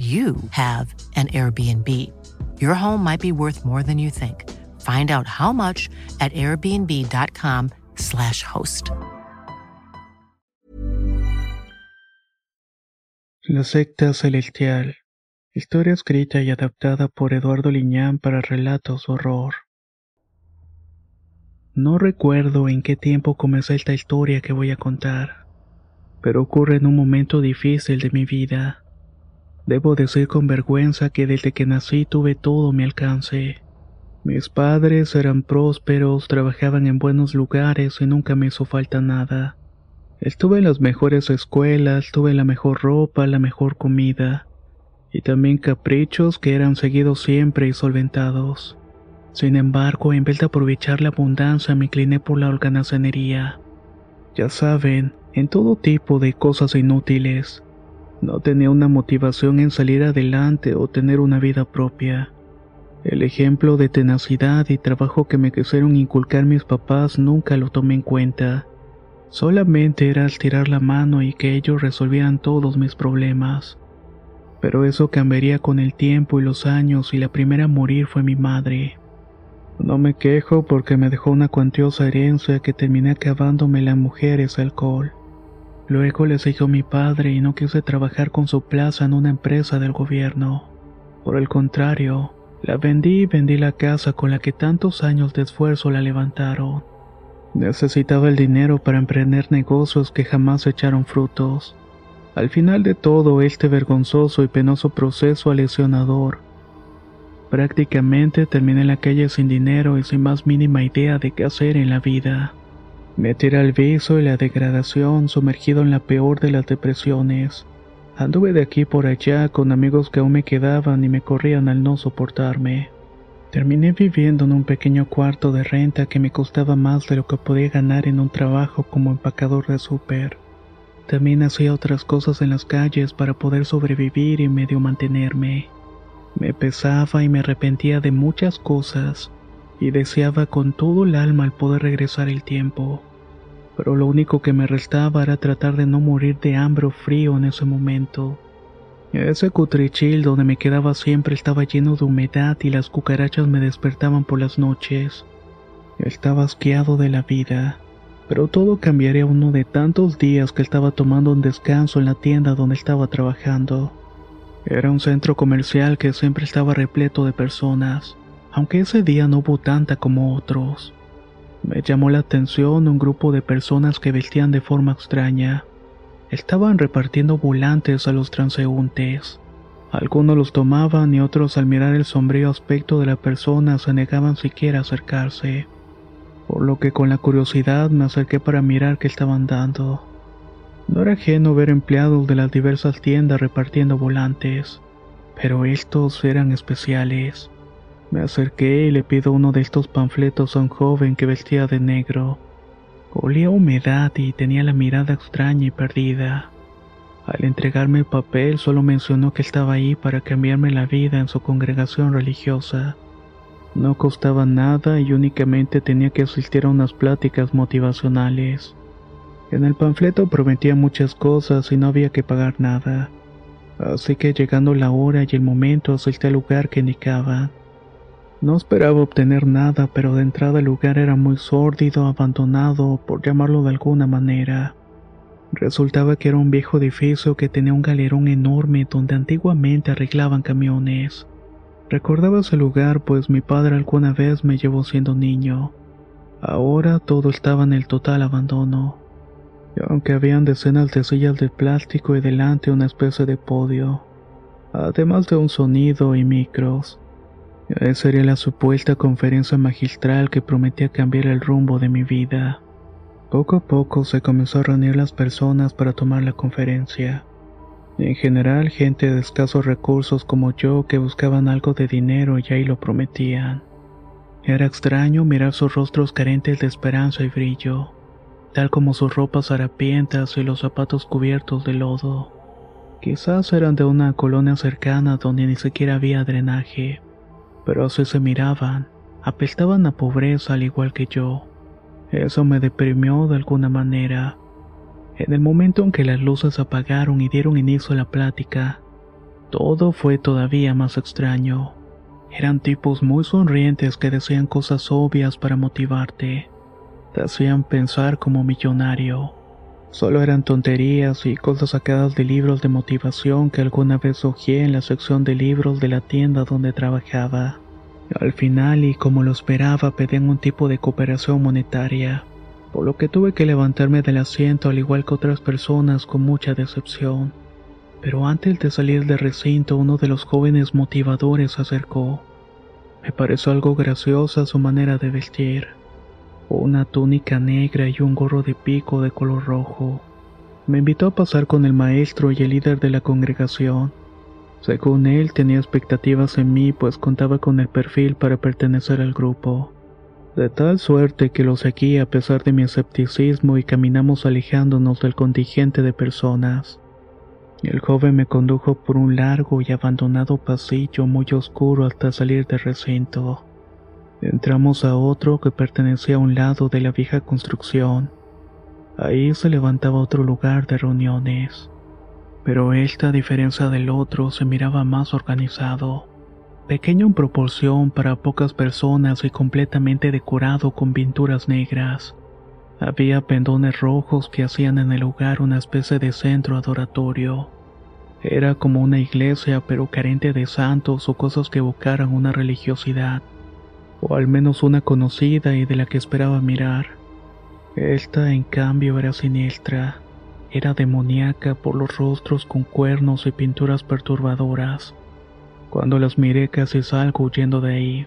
you have an Airbnb. Your home might be worth more than you think. Find out how much at airbnb.com/slash host. La secta celestial. Historia escrita y adaptada por Eduardo Liñán para relatos horror. No recuerdo en qué tiempo comenzó esta historia que voy a contar, pero ocurre en un momento difícil de mi vida. Debo decir con vergüenza que desde que nací tuve todo mi alcance. Mis padres eran prósperos, trabajaban en buenos lugares y nunca me hizo falta nada. Estuve en las mejores escuelas, tuve la mejor ropa, la mejor comida, y también caprichos que eran seguidos siempre y solventados. Sin embargo, en vez de aprovechar la abundancia, me incliné por la holganazanería. Ya saben, en todo tipo de cosas inútiles no tenía una motivación en salir adelante o tener una vida propia. El ejemplo de tenacidad y trabajo que me quisieron inculcar mis papás nunca lo tomé en cuenta. Solamente era estirar la mano y que ellos resolvieran todos mis problemas. Pero eso cambiaría con el tiempo y los años y la primera a morir fue mi madre. No me quejo porque me dejó una cuantiosa herencia que terminé acabándome las mujeres alcohol. Luego le siguió mi padre y no quise trabajar con su plaza en una empresa del gobierno. Por el contrario, la vendí y vendí la casa con la que tantos años de esfuerzo la levantaron. Necesitaba el dinero para emprender negocios que jamás echaron frutos. Al final de todo este vergonzoso y penoso proceso lesionador, prácticamente terminé la calle sin dinero y sin más mínima idea de qué hacer en la vida. Me tiré al viso y la degradación, sumergido en la peor de las depresiones. Anduve de aquí por allá con amigos que aún me quedaban y me corrían al no soportarme. Terminé viviendo en un pequeño cuarto de renta que me costaba más de lo que podía ganar en un trabajo como empacador de súper. También hacía otras cosas en las calles para poder sobrevivir y medio mantenerme. Me pesaba y me arrepentía de muchas cosas y deseaba con todo el alma el poder regresar el tiempo pero lo único que me restaba era tratar de no morir de hambre o frío en ese momento. Ese cutrichil donde me quedaba siempre estaba lleno de humedad y las cucarachas me despertaban por las noches. Estaba asqueado de la vida, pero todo cambiaría uno de tantos días que estaba tomando un descanso en la tienda donde estaba trabajando. Era un centro comercial que siempre estaba repleto de personas, aunque ese día no hubo tanta como otros. Me llamó la atención un grupo de personas que vestían de forma extraña. Estaban repartiendo volantes a los transeúntes. Algunos los tomaban y otros al mirar el sombrío aspecto de la persona se negaban siquiera a acercarse. Por lo que con la curiosidad me acerqué para mirar qué estaban dando. No era ajeno ver empleados de las diversas tiendas repartiendo volantes, pero estos eran especiales. Me acerqué y le pido uno de estos panfletos a un joven que vestía de negro. Olía humedad y tenía la mirada extraña y perdida. Al entregarme el papel solo mencionó que estaba ahí para cambiarme la vida en su congregación religiosa. No costaba nada y únicamente tenía que asistir a unas pláticas motivacionales. En el panfleto prometía muchas cosas y no había que pagar nada. Así que llegando la hora y el momento asistí al lugar que indicaba. No esperaba obtener nada, pero de entrada el lugar era muy sórdido, abandonado, por llamarlo de alguna manera. Resultaba que era un viejo edificio que tenía un galerón enorme donde antiguamente arreglaban camiones. Recordaba ese lugar pues mi padre alguna vez me llevó siendo niño. Ahora todo estaba en el total abandono. Aunque habían decenas de sillas de plástico y delante una especie de podio, además de un sonido y micros. Esa sería la supuesta conferencia magistral que prometía cambiar el rumbo de mi vida. Poco a poco se comenzó a reunir las personas para tomar la conferencia. En general, gente de escasos recursos como yo que buscaban algo de dinero y ahí lo prometían. Era extraño mirar sus rostros carentes de esperanza y brillo, tal como sus ropas harapientas y los zapatos cubiertos de lodo. Quizás eran de una colonia cercana donde ni siquiera había drenaje, pero así se miraban, apestaban a pobreza al igual que yo. Eso me deprimió de alguna manera. En el momento en que las luces apagaron y dieron inicio a la plática, todo fue todavía más extraño. Eran tipos muy sonrientes que decían cosas obvias para motivarte. Te hacían pensar como millonario. Solo eran tonterías y cosas sacadas de libros de motivación que alguna vez hojeé en la sección de libros de la tienda donde trabajaba. Al final, y como lo esperaba, pedían un tipo de cooperación monetaria, por lo que tuve que levantarme del asiento al igual que otras personas con mucha decepción. Pero antes de salir del recinto, uno de los jóvenes motivadores se acercó. Me pareció algo graciosa su manera de vestir. Una túnica negra y un gorro de pico de color rojo. Me invitó a pasar con el maestro y el líder de la congregación. Según él, tenía expectativas en mí, pues contaba con el perfil para pertenecer al grupo. De tal suerte que lo seguí a pesar de mi escepticismo y caminamos alejándonos del contingente de personas. El joven me condujo por un largo y abandonado pasillo muy oscuro hasta salir del recinto. Entramos a otro que pertenecía a un lado de la vieja construcción. Ahí se levantaba otro lugar de reuniones. Pero este, a diferencia del otro, se miraba más organizado. Pequeño en proporción para pocas personas y completamente decorado con pinturas negras. Había pendones rojos que hacían en el lugar una especie de centro adoratorio. Era como una iglesia pero carente de santos o cosas que evocaran una religiosidad, o al menos una conocida y de la que esperaba mirar. Esta en cambio era siniestra, era demoníaca por los rostros con cuernos y pinturas perturbadoras. Cuando las miré casi salgo huyendo de ahí.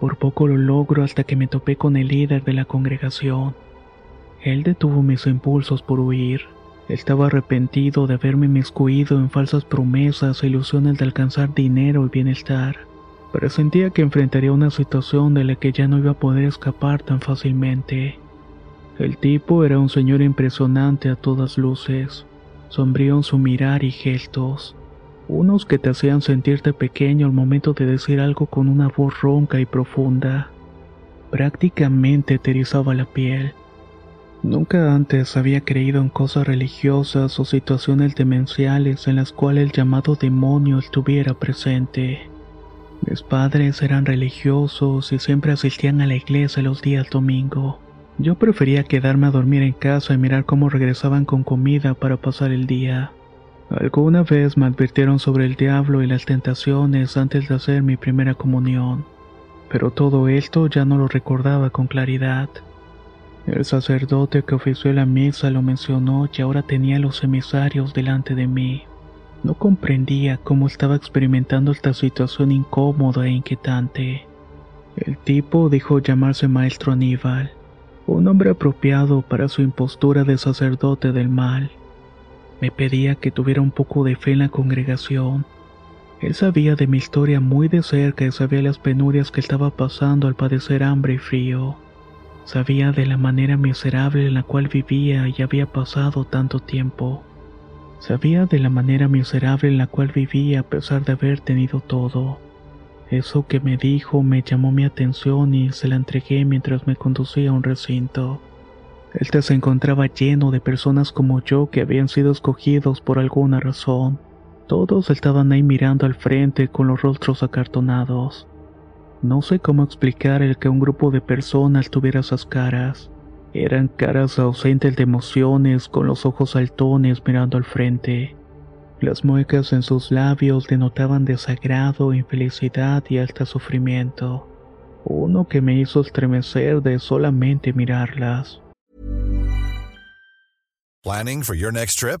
Por poco lo logro hasta que me topé con el líder de la congregación. Él detuvo mis impulsos por huir. Estaba arrepentido de haberme miscuido en falsas promesas e ilusiones de alcanzar dinero y bienestar. Presentía que enfrentaría una situación de la que ya no iba a poder escapar tan fácilmente. El tipo era un señor impresionante a todas luces, sombrío en su mirar y gestos, unos que te hacían sentirte pequeño al momento de decir algo con una voz ronca y profunda. Prácticamente te erizaba la piel. Nunca antes había creído en cosas religiosas o situaciones demenciales en las cuales el llamado demonio estuviera presente. Mis padres eran religiosos y siempre asistían a la iglesia los días domingo. Yo prefería quedarme a dormir en casa y mirar cómo regresaban con comida para pasar el día. Alguna vez me advirtieron sobre el diablo y las tentaciones antes de hacer mi primera comunión, pero todo esto ya no lo recordaba con claridad. El sacerdote que ofició la misa lo mencionó y ahora tenía los emisarios delante de mí. No comprendía cómo estaba experimentando esta situación incómoda e inquietante. El tipo dijo llamarse Maestro Aníbal, un nombre apropiado para su impostura de sacerdote del mal. Me pedía que tuviera un poco de fe en la congregación. Él sabía de mi historia muy de cerca y sabía las penurias que estaba pasando al padecer hambre y frío. Sabía de la manera miserable en la cual vivía y había pasado tanto tiempo. Sabía de la manera miserable en la cual vivía a pesar de haber tenido todo. Eso que me dijo me llamó mi atención y se la entregué mientras me conducía a un recinto. Este se encontraba lleno de personas como yo que habían sido escogidos por alguna razón. Todos estaban ahí mirando al frente con los rostros acartonados. No sé cómo explicar el que un grupo de personas tuviera esas caras. Eran caras ausentes de emociones, con los ojos saltones mirando al frente. Las muecas en sus labios denotaban desagrado, infelicidad y hasta sufrimiento. Uno que me hizo estremecer de solamente mirarlas. Planning for your next trip?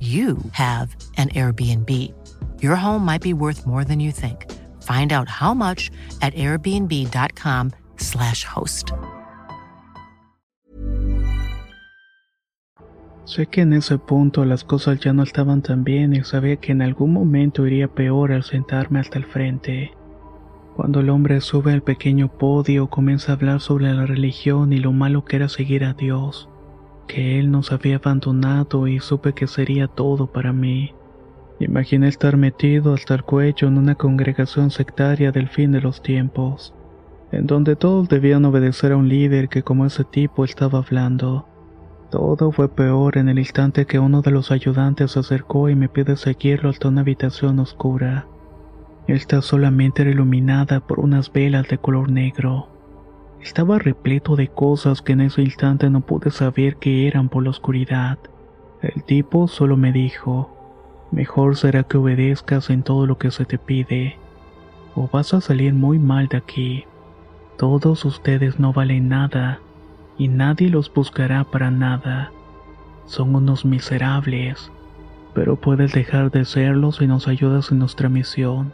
you have an Airbnb. Your home might be worth more than you think. Find out how much at airbnb.com/slash host. Sé que en ese punto las cosas ya no estaban tan bien y sabía que en algún momento iría peor al sentarme hasta el frente. Cuando el hombre sube al pequeño podio comienza a hablar sobre la religión y lo malo que era seguir a Dios que él nos había abandonado y supe que sería todo para mí. Imaginé estar metido hasta el cuello en una congregación sectaria del fin de los tiempos, en donde todos debían obedecer a un líder que como ese tipo estaba hablando. Todo fue peor en el instante que uno de los ayudantes se acercó y me pide seguirlo hasta una habitación oscura. Esta solamente era iluminada por unas velas de color negro. Estaba repleto de cosas que en ese instante no pude saber qué eran por la oscuridad. El tipo solo me dijo, mejor será que obedezcas en todo lo que se te pide, o vas a salir muy mal de aquí. Todos ustedes no valen nada, y nadie los buscará para nada. Son unos miserables, pero puedes dejar de serlos si nos ayudas en nuestra misión.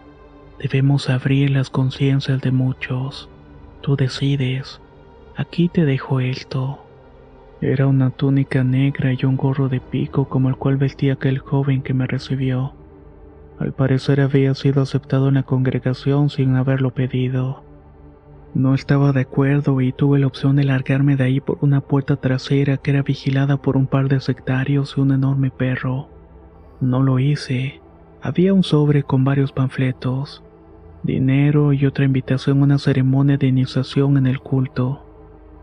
Debemos abrir las conciencias de muchos. Tú decides. Aquí te dejo esto. Era una túnica negra y un gorro de pico como el cual vestía aquel joven que me recibió. Al parecer había sido aceptado en la congregación sin haberlo pedido. No estaba de acuerdo y tuve la opción de largarme de ahí por una puerta trasera que era vigilada por un par de sectarios y un enorme perro. No lo hice. Había un sobre con varios panfletos dinero y otra invitación a una ceremonia de iniciación en el culto,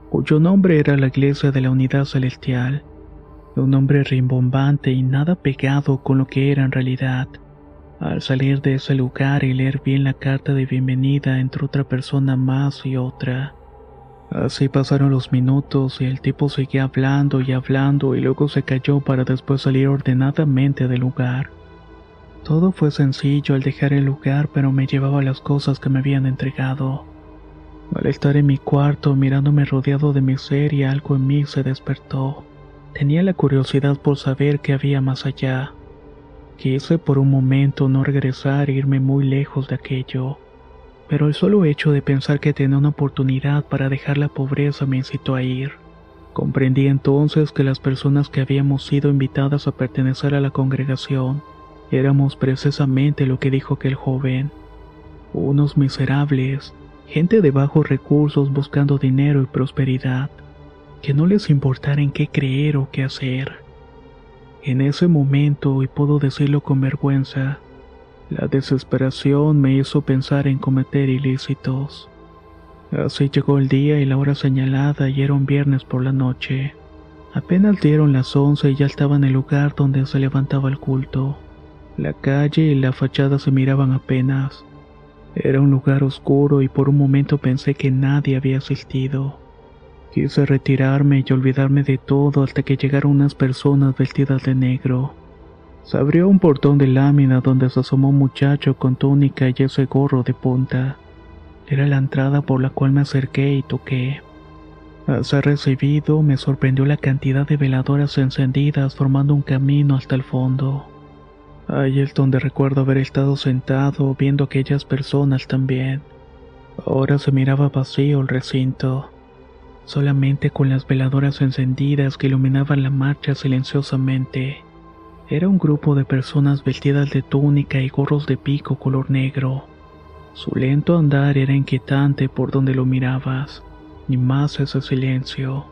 cuyo nombre era la Iglesia de la Unidad Celestial, un nombre rimbombante y nada pegado con lo que era en realidad. Al salir de ese lugar y leer bien la carta de bienvenida entre otra persona más y otra. Así pasaron los minutos y el tipo seguía hablando y hablando y luego se cayó para después salir ordenadamente del lugar. Todo fue sencillo al dejar el lugar, pero me llevaba las cosas que me habían entregado. Al estar en mi cuarto mirándome rodeado de miseria, algo en mí se despertó. Tenía la curiosidad por saber qué había más allá. Quise por un momento no regresar e irme muy lejos de aquello, pero el solo hecho de pensar que tenía una oportunidad para dejar la pobreza me incitó a ir. Comprendí entonces que las personas que habíamos sido invitadas a pertenecer a la congregación Éramos precisamente lo que dijo aquel joven. Unos miserables, gente de bajos recursos buscando dinero y prosperidad, que no les importara en qué creer o qué hacer. En ese momento, y puedo decirlo con vergüenza, la desesperación me hizo pensar en cometer ilícitos. Así llegó el día y la hora señalada y era un viernes por la noche. Apenas dieron las once y ya estaba en el lugar donde se levantaba el culto. La calle y la fachada se miraban apenas. Era un lugar oscuro y por un momento pensé que nadie había asistido. Quise retirarme y olvidarme de todo hasta que llegaron unas personas vestidas de negro. Se abrió un portón de lámina donde se asomó un muchacho con túnica y ese gorro de punta. Era la entrada por la cual me acerqué y toqué. Al ser recibido, me sorprendió la cantidad de veladoras encendidas formando un camino hasta el fondo. Ahí es donde recuerdo haber estado sentado viendo aquellas personas también. Ahora se miraba vacío el recinto, solamente con las veladoras encendidas que iluminaban la marcha silenciosamente. Era un grupo de personas vestidas de túnica y gorros de pico color negro. Su lento andar era inquietante por donde lo mirabas. ni más ese silencio.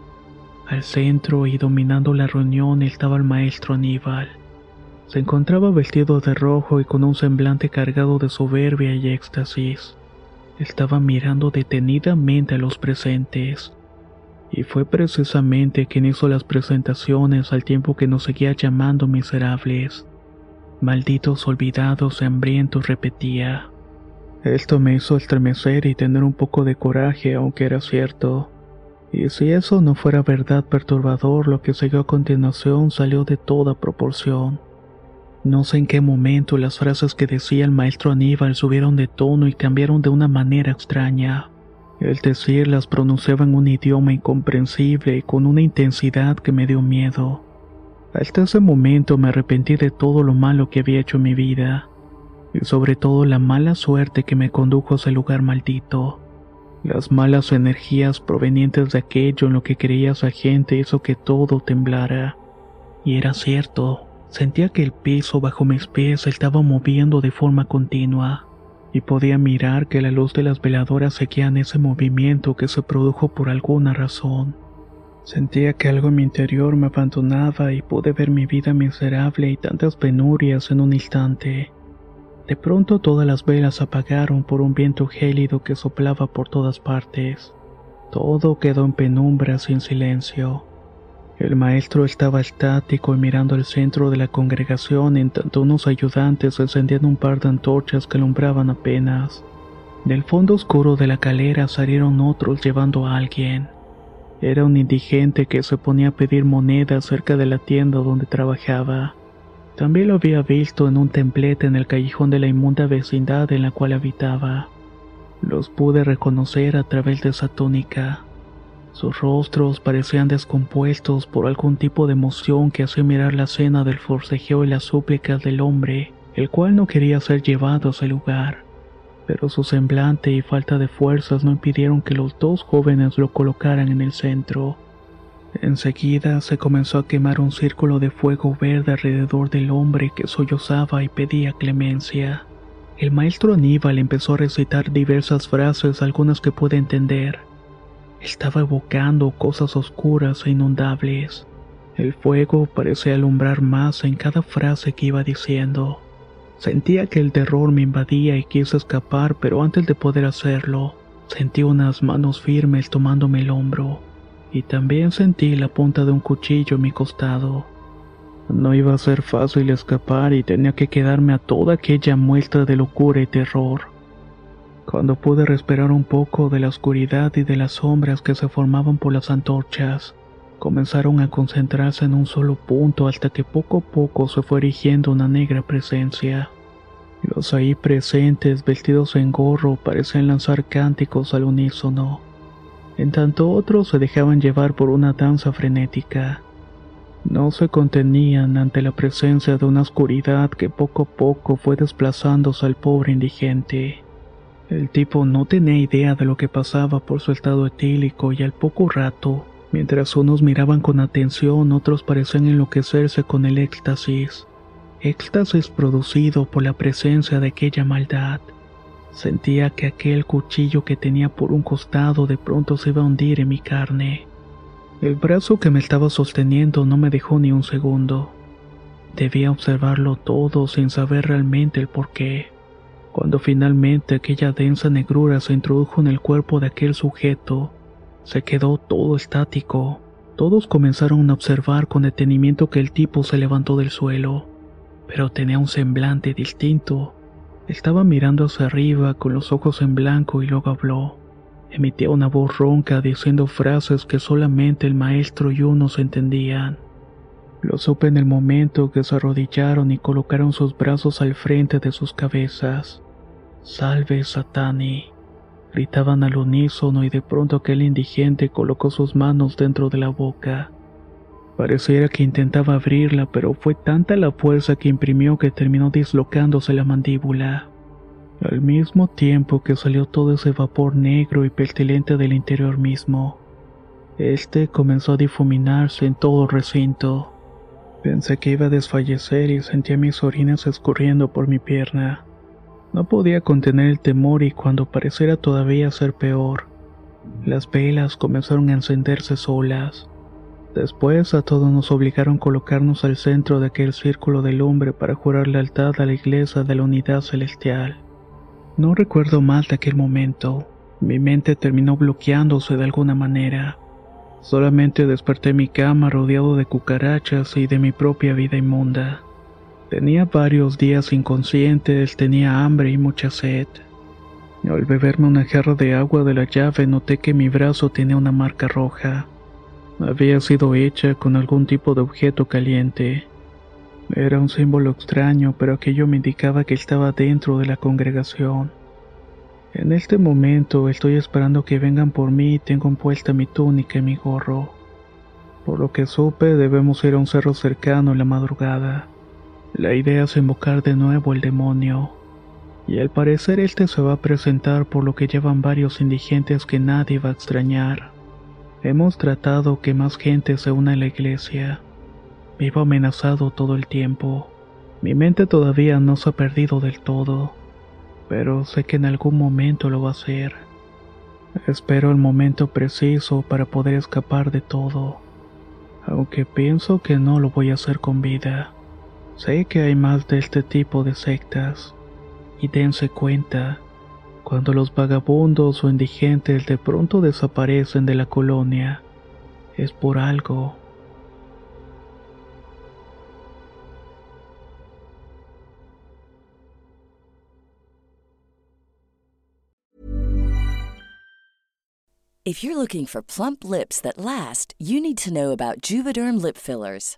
Al centro y dominando la reunión estaba el maestro Aníbal. Se encontraba vestido de rojo y con un semblante cargado de soberbia y éxtasis. Estaba mirando detenidamente a los presentes. Y fue precisamente quien hizo las presentaciones al tiempo que nos seguía llamando miserables. Malditos olvidados y hambrientos repetía. Esto me hizo estremecer y tener un poco de coraje, aunque era cierto. Y si eso no fuera verdad perturbador, lo que siguió a continuación salió de toda proporción. No sé en qué momento las frases que decía el maestro Aníbal subieron de tono y cambiaron de una manera extraña. El decir las pronunciaba en un idioma incomprensible y con una intensidad que me dio miedo. Hasta ese momento me arrepentí de todo lo malo que había hecho en mi vida, y sobre todo la mala suerte que me condujo a ese lugar maldito. Las malas energías provenientes de aquello en lo que creía esa gente hizo que todo temblara. Y era cierto, Sentía que el piso bajo mis pies se estaba moviendo de forma continua, y podía mirar que la luz de las veladoras seguía ese movimiento que se produjo por alguna razón. Sentía que algo en mi interior me abandonaba y pude ver mi vida miserable y tantas penurias en un instante. De pronto todas las velas apagaron por un viento gélido que soplaba por todas partes. Todo quedó en penumbra sin silencio. El maestro estaba estático y mirando al centro de la congregación en tanto unos ayudantes encendían un par de antorchas que alumbraban apenas. Del fondo oscuro de la calera salieron otros llevando a alguien. Era un indigente que se ponía a pedir monedas cerca de la tienda donde trabajaba. También lo había visto en un templete en el callejón de la inmunda vecindad en la cual habitaba. Los pude reconocer a través de esa túnica. Sus rostros parecían descompuestos por algún tipo de emoción que hacía mirar la escena del forcejeo y las súplicas del hombre, el cual no quería ser llevado a ese lugar. Pero su semblante y falta de fuerzas no impidieron que los dos jóvenes lo colocaran en el centro. Enseguida se comenzó a quemar un círculo de fuego verde alrededor del hombre que sollozaba y pedía clemencia. El maestro Aníbal empezó a recitar diversas frases, algunas que pude entender estaba evocando cosas oscuras e inundables. El fuego parecía alumbrar más en cada frase que iba diciendo. Sentía que el terror me invadía y quise escapar, pero antes de poder hacerlo, sentí unas manos firmes tomándome el hombro, y también sentí la punta de un cuchillo en mi costado. No iba a ser fácil escapar y tenía que quedarme a toda aquella muestra de locura y terror. Cuando pude respirar un poco de la oscuridad y de las sombras que se formaban por las antorchas, comenzaron a concentrarse en un solo punto hasta que poco a poco se fue erigiendo una negra presencia. Los ahí presentes, vestidos en gorro, parecían lanzar cánticos al unísono, en tanto otros se dejaban llevar por una danza frenética. No se contenían ante la presencia de una oscuridad que poco a poco fue desplazándose al pobre indigente. El tipo no tenía idea de lo que pasaba por su estado etílico y al poco rato, mientras unos miraban con atención, otros parecían enloquecerse con el éxtasis. Éxtasis producido por la presencia de aquella maldad. Sentía que aquel cuchillo que tenía por un costado de pronto se iba a hundir en mi carne. El brazo que me estaba sosteniendo no me dejó ni un segundo. Debía observarlo todo sin saber realmente el porqué. Cuando finalmente aquella densa negrura se introdujo en el cuerpo de aquel sujeto, se quedó todo estático. Todos comenzaron a observar con detenimiento que el tipo se levantó del suelo, pero tenía un semblante distinto. Estaba mirando hacia arriba con los ojos en blanco y luego habló. Emitía una voz ronca diciendo frases que solamente el maestro y uno se entendían. Lo supe en el momento que se arrodillaron y colocaron sus brazos al frente de sus cabezas. Salve Satani. Gritaban al unísono y de pronto aquel indigente colocó sus manos dentro de la boca. Pareciera que intentaba abrirla, pero fue tanta la fuerza que imprimió que terminó dislocándose la mandíbula. Al mismo tiempo que salió todo ese vapor negro y pestilente del interior mismo. Este comenzó a difuminarse en todo el recinto. Pensé que iba a desfallecer y sentía mis orines escurriendo por mi pierna. No podía contener el temor y cuando pareciera todavía ser peor, Las velas comenzaron a encenderse solas. Después a todos nos obligaron a colocarnos al centro de aquel círculo de lumbre para jurar lealtad a la iglesia de la unidad celestial. No recuerdo mal de aquel momento. Mi mente terminó bloqueándose de alguna manera. Solamente desperté en mi cama rodeado de cucarachas y de mi propia vida inmunda. Tenía varios días inconscientes, tenía hambre y mucha sed. Al beberme una jarra de agua de la llave noté que mi brazo tenía una marca roja. Había sido hecha con algún tipo de objeto caliente. Era un símbolo extraño, pero aquello me indicaba que estaba dentro de la congregación. En este momento estoy esperando que vengan por mí y tengo puesta mi túnica y mi gorro. Por lo que supe, debemos ir a un cerro cercano en la madrugada. La idea es invocar de nuevo el demonio. Y al parecer este se va a presentar por lo que llevan varios indigentes que nadie va a extrañar. Hemos tratado que más gente se una a la iglesia. Vivo amenazado todo el tiempo. Mi mente todavía no se ha perdido del todo, pero sé que en algún momento lo va a hacer. Espero el momento preciso para poder escapar de todo, aunque pienso que no lo voy a hacer con vida. Sé que hay más de este tipo de sectas, y dense cuenta, cuando los vagabundos o indigentes de pronto desaparecen de la colonia, es por algo. If you're looking for plump lips that last, you need to know about Juvederm lip fillers.